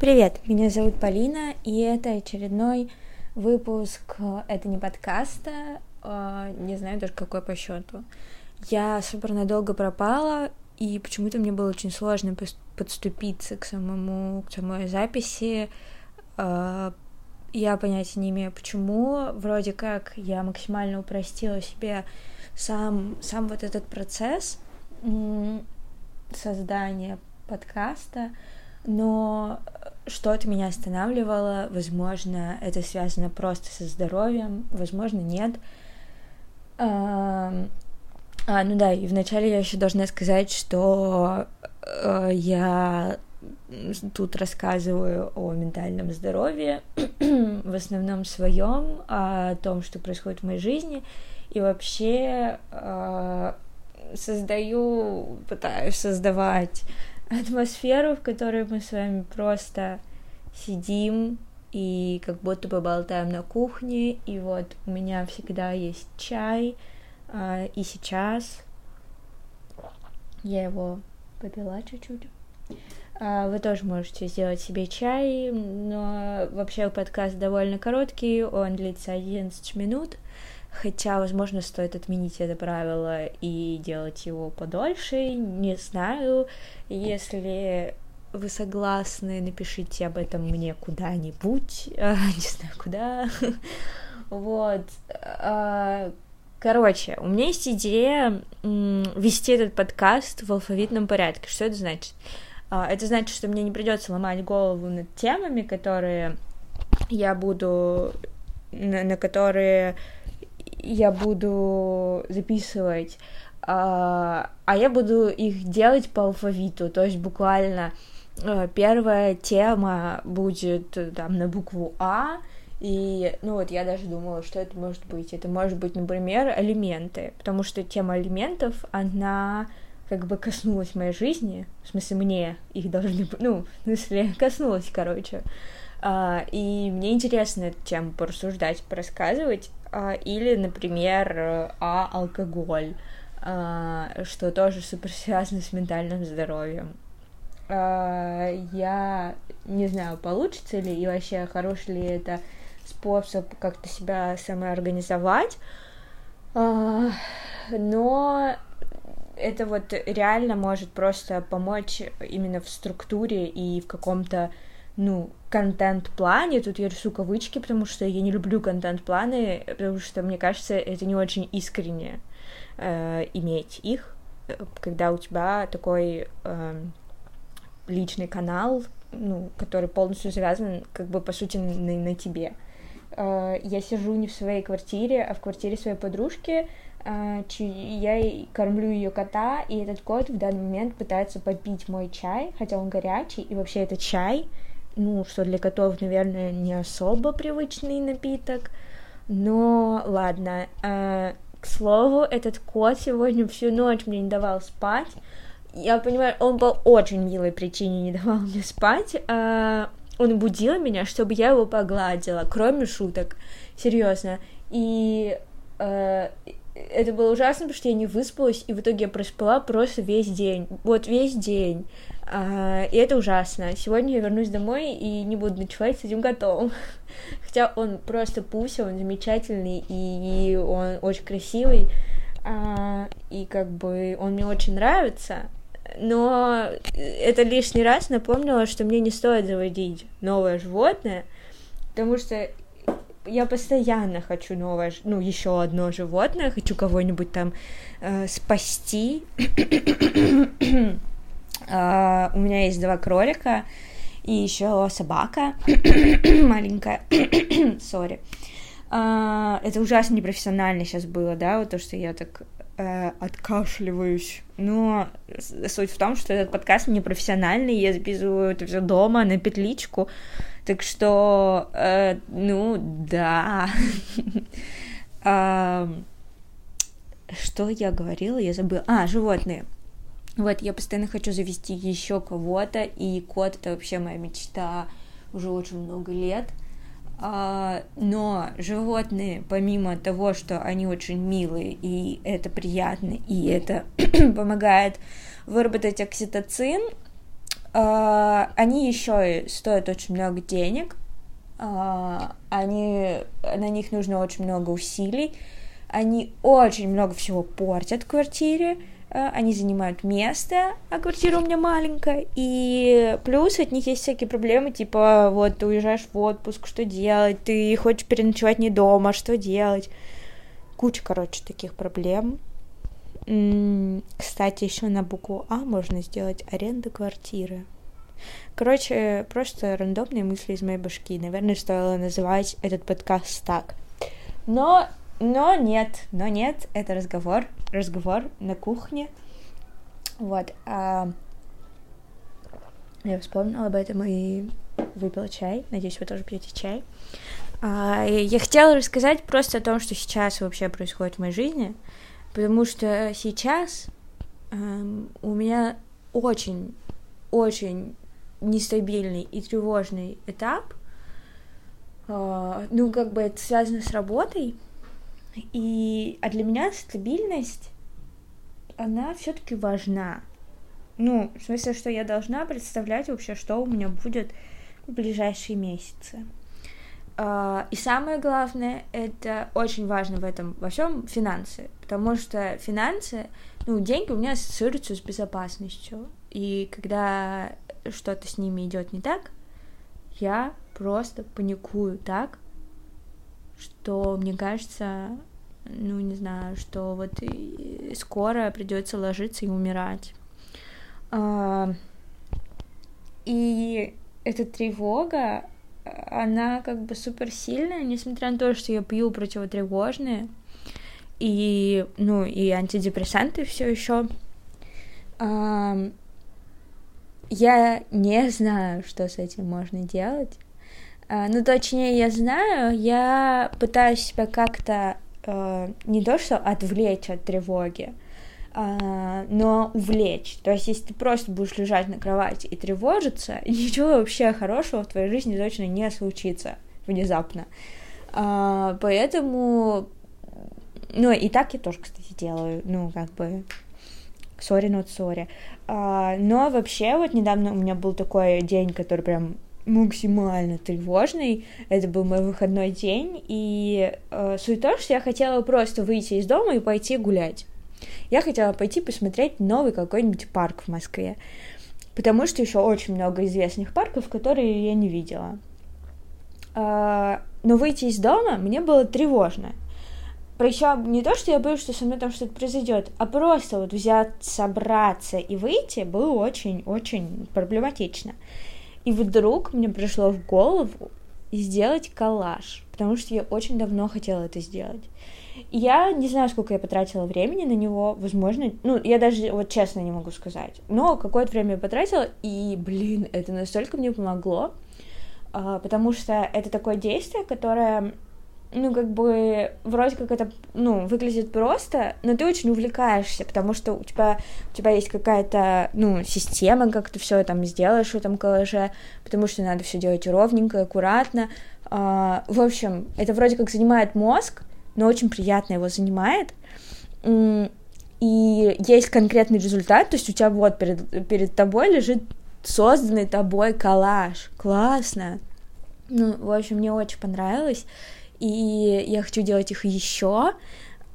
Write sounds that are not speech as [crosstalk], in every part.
Привет, меня зовут Полина, и это очередной выпуск «Это не подкаста», э, не знаю даже какой по счету. Я супер надолго пропала, и почему-то мне было очень сложно подступиться к самому, к самой записи. Э, я понятия не имею, почему. Вроде как я максимально упростила себе сам, сам вот этот процесс создания подкаста, но что-то меня останавливало, возможно, это связано просто со здоровьем, возможно, нет. А, а ну да, и вначале я еще должна сказать, что э, я тут рассказываю о ментальном здоровье, [clears throat] в основном своем, о том, что происходит в моей жизни, и вообще э, создаю, пытаюсь создавать атмосферу, в которой мы с вами просто сидим и как будто бы болтаем на кухне, и вот у меня всегда есть чай, э, и сейчас я его попила чуть-чуть. А, вы тоже можете сделать себе чай, но вообще подкаст довольно короткий, он длится 11 минут, хотя, возможно, стоит отменить это правило и делать его подольше, не знаю, если вы согласны, напишите об этом мне куда-нибудь, [laughs] не знаю куда, [laughs] вот, а, Короче, у меня есть идея вести этот подкаст в алфавитном порядке. Что это значит? А, это значит, что мне не придется ломать голову над темами, которые я буду, на, на которые я буду записывать, а, а я буду их делать по алфавиту, то есть буквально а, первая тема будет там на букву А, и, ну вот, я даже думала, что это может быть. Это может быть, например, алименты, потому что тема алиментов, она как бы коснулась моей жизни, в смысле, мне их должны, ну, в смысле, [laughs] коснулась, короче. А, и мне интересно эту тему порассуждать, порассказывать. А, или, например, а алкоголь, а, что тоже супер связано с ментальным здоровьем. А, я не знаю, получится ли и вообще хороший ли это способ как-то себя самоорганизовать. Но это вот реально может просто помочь именно в структуре и в каком-то, ну, контент-плане. Тут я рисую кавычки, потому что я не люблю контент-планы, потому что, мне кажется, это не очень искренне э, иметь их, когда у тебя такой э, личный канал, ну, который полностью завязан, как бы, по сути, на, на тебе. Э, я сижу не в своей квартире, а в квартире своей подружки, а, я кормлю ее кота, и этот кот в данный момент пытается попить мой чай, хотя он горячий, и вообще это чай, ну, что для котов, наверное, не особо привычный напиток, но ладно. А, к слову, этот кот сегодня всю ночь мне не давал спать. Я понимаю, он по очень милой причине не давал мне спать. А, он будил меня, чтобы я его погладила, кроме шуток, серьезно. И это было ужасно, потому что я не выспалась, и в итоге я проспала просто весь день. Вот весь день. А, и это ужасно. Сегодня я вернусь домой и не буду ночевать с этим котом. [laughs] Хотя он просто пуся, он замечательный, и он очень красивый. А, и как бы он мне очень нравится. Но это лишний раз напомнило, что мне не стоит заводить новое животное, потому что я постоянно хочу новое, ну, еще одно животное, хочу кого-нибудь там э, спасти. uh, [clears throat] у меня есть два кролика и еще собака [clears throat] маленькая. [clears throat] Сори. Uh, это ужасно непрофессионально сейчас было, да, вот то, что я так э, откашливаюсь. Но суть в том, что этот подкаст непрофессиональный, я записываю это все дома на петличку. Так что, э, ну, да. [laughs] Что я говорила? Я забыла. А, животные. Вот, я постоянно хочу завести еще кого-то, и кот это вообще моя мечта уже очень много лет. А, но животные, помимо того, что они очень милые, и это приятно, и это [clears throat] помогает выработать окситоцин, они еще стоят очень много денег, а, они, на них нужно очень много усилий, они очень много всего портят в квартире, а, они занимают место, а квартира у меня маленькая, и плюс от них есть всякие проблемы, типа, вот, ты уезжаешь в отпуск, что делать, ты хочешь переночевать не дома, что делать, куча, короче, таких проблем, кстати, еще на букву А можно сделать аренда квартиры. Короче, просто рандомные мысли из моей башки. Наверное, стоило называть этот подкаст так. Но, но нет, но нет, это разговор, разговор на кухне. Вот. А... Я вспомнила об этом и выпила чай. Надеюсь, вы тоже пьете чай. А, я хотела рассказать просто о том, что сейчас вообще происходит в моей жизни потому что сейчас эм, у меня очень, очень нестабильный и тревожный этап. Э, ну, как бы это связано с работой. И, а для меня стабильность, она все-таки важна. Ну, в смысле, что я должна представлять вообще, что у меня будет в ближайшие месяцы. А, и самое главное, это очень важно в этом во всем финансы, потому что финансы, ну, деньги у меня ассоциируются с безопасностью, и когда что-то с ними идет не так, я просто паникую так, что мне кажется, ну, не знаю, что вот скоро придется ложиться и умирать. А, и эта тревога, она как бы супер сильная, несмотря на то, что я пью противотревожные и, ну, и антидепрессанты все еще. Я не знаю, что с этим можно делать. А, ну, точнее, я знаю, я пытаюсь себя как-то э, не то что отвлечь от тревоги, а, но увлечь. То есть, если ты просто будешь лежать на кровати и тревожиться, [laughs] ничего вообще хорошего в твоей жизни точно не случится внезапно. А, поэтому, ну, и так я тоже, кстати, делаю, ну, как бы, сори, not sorry. А, но вообще, вот недавно у меня был такой день, который прям максимально тревожный. Это был мой выходной день, и э, суть в том, что я хотела просто выйти из дома и пойти гулять. Я хотела пойти посмотреть новый какой-нибудь парк в Москве, потому что еще очень много известных парков, которые я не видела. А, но выйти из дома мне было тревожно. Причем не то, что я боюсь, что со мной там что-то произойдет, а просто вот взять, собраться и выйти было очень-очень проблематично. И вдруг мне пришло в голову сделать коллаж, потому что я очень давно хотела это сделать. Я не знаю, сколько я потратила времени на него, возможно, ну, я даже вот честно не могу сказать, но какое-то время я потратила, и, блин, это настолько мне помогло, а, потому что это такое действие, которое, ну, как бы, вроде как это, ну, выглядит просто, но ты очень увлекаешься, потому что у тебя, у тебя есть какая-то, ну, система, как ты все там сделаешь в этом коллаже, потому что надо все делать ровненько, аккуратно, а, в общем, это вроде как занимает мозг, но очень приятно его занимает. И есть конкретный результат, то есть у тебя вот перед, перед тобой лежит созданный тобой коллаж. Классно. Ну, в общем, мне очень понравилось. И я хочу делать их еще.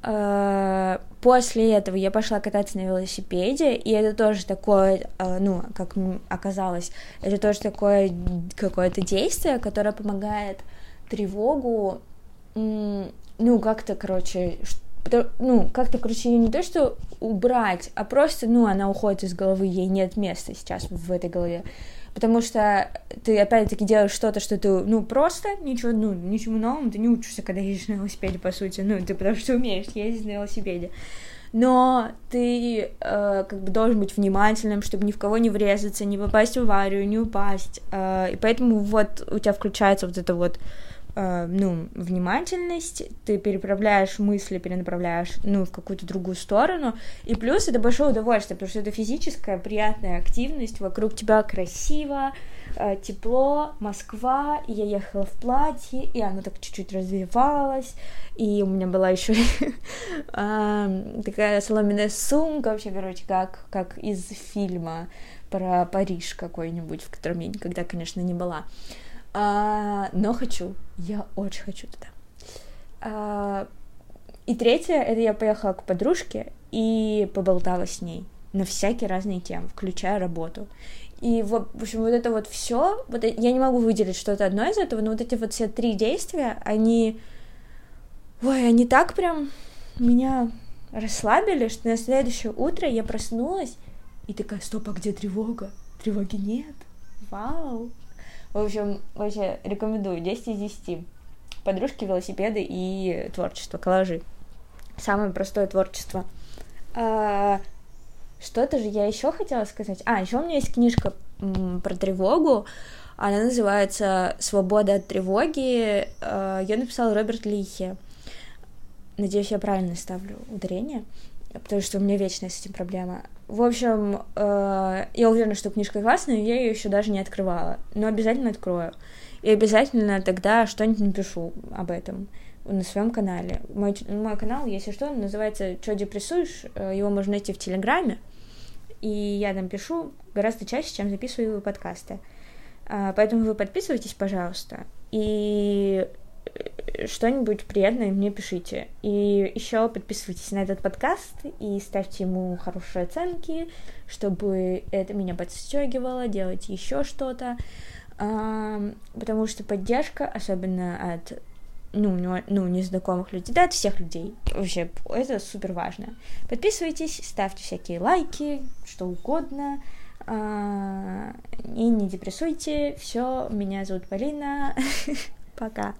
А, после этого я пошла кататься на велосипеде, и это тоже такое, а, ну, как оказалось, это тоже такое какое-то действие, которое помогает тревогу ну, как-то, короче, ну, как-то, короче, ее не то, что убрать, а просто, ну, она уходит из головы, ей нет места сейчас в этой голове. Потому что ты, опять-таки, делаешь что-то, что ты, ну, просто ничего, ну, ничему новому ты не учишься, когда едешь на велосипеде, по сути. Ну, ты потому что умеешь ездить на велосипеде. Но ты э, как бы должен быть внимательным, чтобы ни в кого не врезаться, не попасть в аварию, не упасть. Э, и поэтому вот у тебя включается вот это вот ну, внимательность, ты переправляешь мысли, перенаправляешь, ну, в какую-то другую сторону, и плюс это большое удовольствие, потому что это физическая приятная активность, вокруг тебя красиво, э, тепло, Москва, и я ехала в платье, и оно так чуть-чуть развивалось, и у меня была еще [laughs] такая соломенная сумка, вообще, короче, как, как из фильма, про Париж какой-нибудь, в котором я никогда, конечно, не была. А, но хочу, я очень хочу туда. А, и третье, это я поехала к подружке и поболтала с ней на всякие разные темы, включая работу. И, в общем, вот это вот все, вот я не могу выделить что-то одно из этого, но вот эти вот все три действия, они, ой, они так прям меня расслабили, что на следующее утро я проснулась и такая, стоп, а где тревога? Тревоги нет. Вау. В общем, вообще рекомендую 10 из 10. Подружки, велосипеды и творчество, коллажи. Самое простое творчество. А, что-то же я еще хотела сказать. А, еще у меня есть книжка про тревогу. Она называется «Свобода от тревоги». А, Ее написал Роберт Лихе. Надеюсь, я правильно ставлю ударение, потому что у меня вечная с этим проблема. В общем, э, я уверена, что книжка классная, я ее еще даже не открывала, но обязательно открою. И обязательно тогда что-нибудь напишу об этом на своем канале. Мой, мой канал, если что, называется «Чё депрессуешь?», э, его можно найти в Телеграме, и я там пишу гораздо чаще, чем записываю подкасты. А, поэтому вы подписывайтесь, пожалуйста, и э, что-нибудь приятное мне пишите. И еще подписывайтесь на этот подкаст и ставьте ему хорошие оценки, чтобы это меня подстегивало делать еще что-то. Потому что поддержка, особенно от ну, ну, незнакомых людей, да, от всех людей. Вообще, это супер важно. Подписывайтесь, ставьте всякие лайки, что угодно. А, и не депрессуйте. Все, меня зовут Полина. [laughs] Пока.